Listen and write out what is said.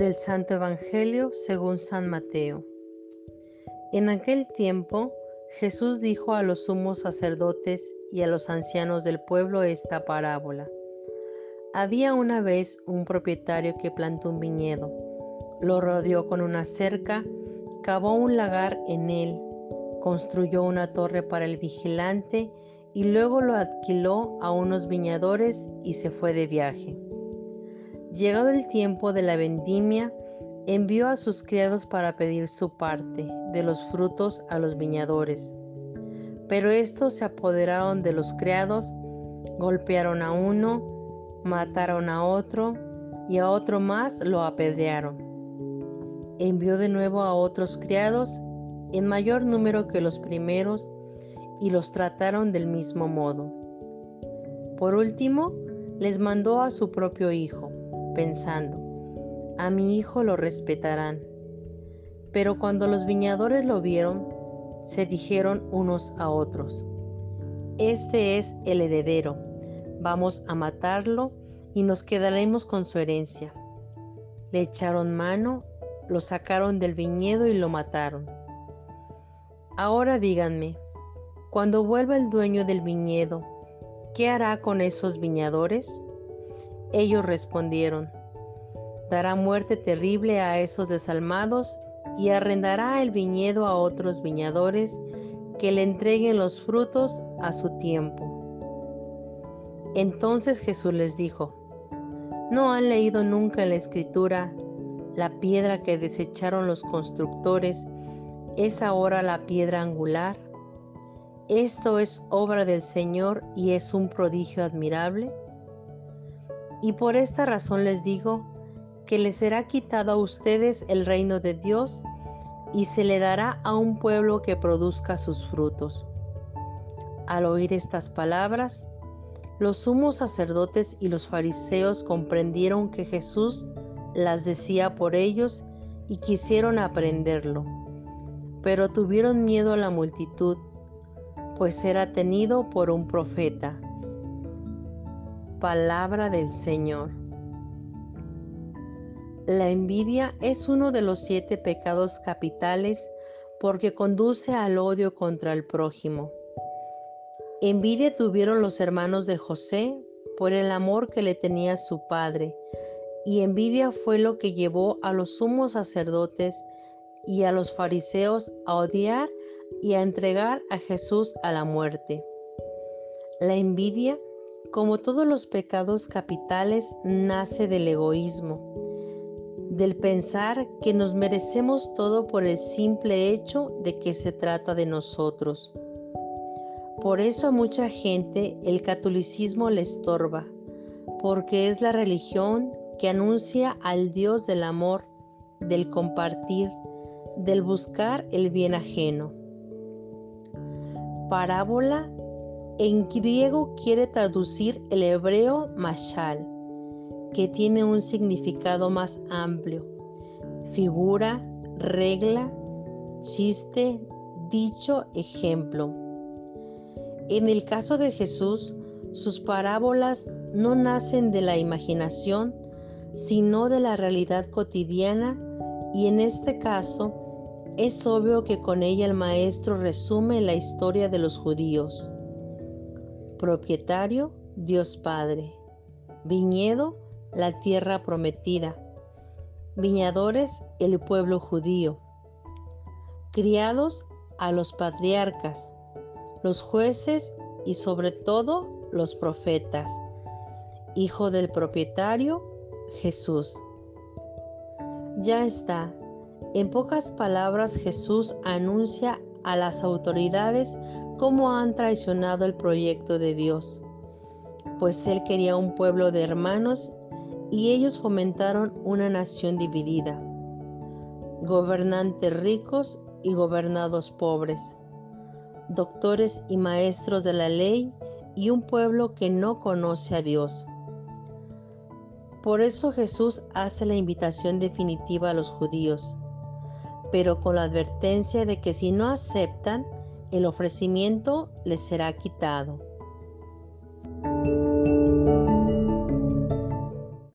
Del Santo Evangelio según San Mateo. En aquel tiempo Jesús dijo a los sumos sacerdotes y a los ancianos del pueblo esta parábola. Había una vez un propietario que plantó un viñedo, lo rodeó con una cerca, cavó un lagar en él, construyó una torre para el vigilante y luego lo alquiló a unos viñadores y se fue de viaje. Llegado el tiempo de la vendimia, envió a sus criados para pedir su parte de los frutos a los viñadores. Pero estos se apoderaron de los criados, golpearon a uno, mataron a otro y a otro más lo apedrearon. Envió de nuevo a otros criados en mayor número que los primeros y los trataron del mismo modo. Por último, les mandó a su propio hijo pensando, a mi hijo lo respetarán. Pero cuando los viñadores lo vieron, se dijeron unos a otros, este es el heredero, vamos a matarlo y nos quedaremos con su herencia. Le echaron mano, lo sacaron del viñedo y lo mataron. Ahora díganme, cuando vuelva el dueño del viñedo, ¿qué hará con esos viñadores? Ellos respondieron, dará muerte terrible a esos desalmados y arrendará el viñedo a otros viñadores que le entreguen los frutos a su tiempo. Entonces Jesús les dijo, ¿no han leído nunca en la escritura la piedra que desecharon los constructores es ahora la piedra angular? Esto es obra del Señor y es un prodigio admirable. Y por esta razón les digo que les será quitado a ustedes el reino de Dios y se le dará a un pueblo que produzca sus frutos. Al oír estas palabras, los sumos sacerdotes y los fariseos comprendieron que Jesús las decía por ellos y quisieron aprenderlo, pero tuvieron miedo a la multitud, pues era tenido por un profeta. Palabra del Señor. La envidia es uno de los siete pecados capitales porque conduce al odio contra el prójimo. Envidia tuvieron los hermanos de José por el amor que le tenía su padre, y envidia fue lo que llevó a los sumos sacerdotes y a los fariseos a odiar y a entregar a Jesús a la muerte. La envidia como todos los pecados capitales, nace del egoísmo, del pensar que nos merecemos todo por el simple hecho de que se trata de nosotros. Por eso a mucha gente el catolicismo le estorba, porque es la religión que anuncia al Dios del amor, del compartir, del buscar el bien ajeno. Parábola en griego quiere traducir el hebreo mashal, que tiene un significado más amplio. Figura, regla, chiste, dicho, ejemplo. En el caso de Jesús, sus parábolas no nacen de la imaginación, sino de la realidad cotidiana y en este caso es obvio que con ella el maestro resume la historia de los judíos. Propietario, Dios Padre. Viñedo, la tierra prometida. Viñadores, el pueblo judío. Criados, a los patriarcas, los jueces y sobre todo los profetas. Hijo del propietario, Jesús. Ya está. En pocas palabras Jesús anuncia a las autoridades cómo han traicionado el proyecto de Dios, pues Él quería un pueblo de hermanos y ellos fomentaron una nación dividida, gobernantes ricos y gobernados pobres, doctores y maestros de la ley y un pueblo que no conoce a Dios. Por eso Jesús hace la invitación definitiva a los judíos pero con la advertencia de que si no aceptan, el ofrecimiento les será quitado.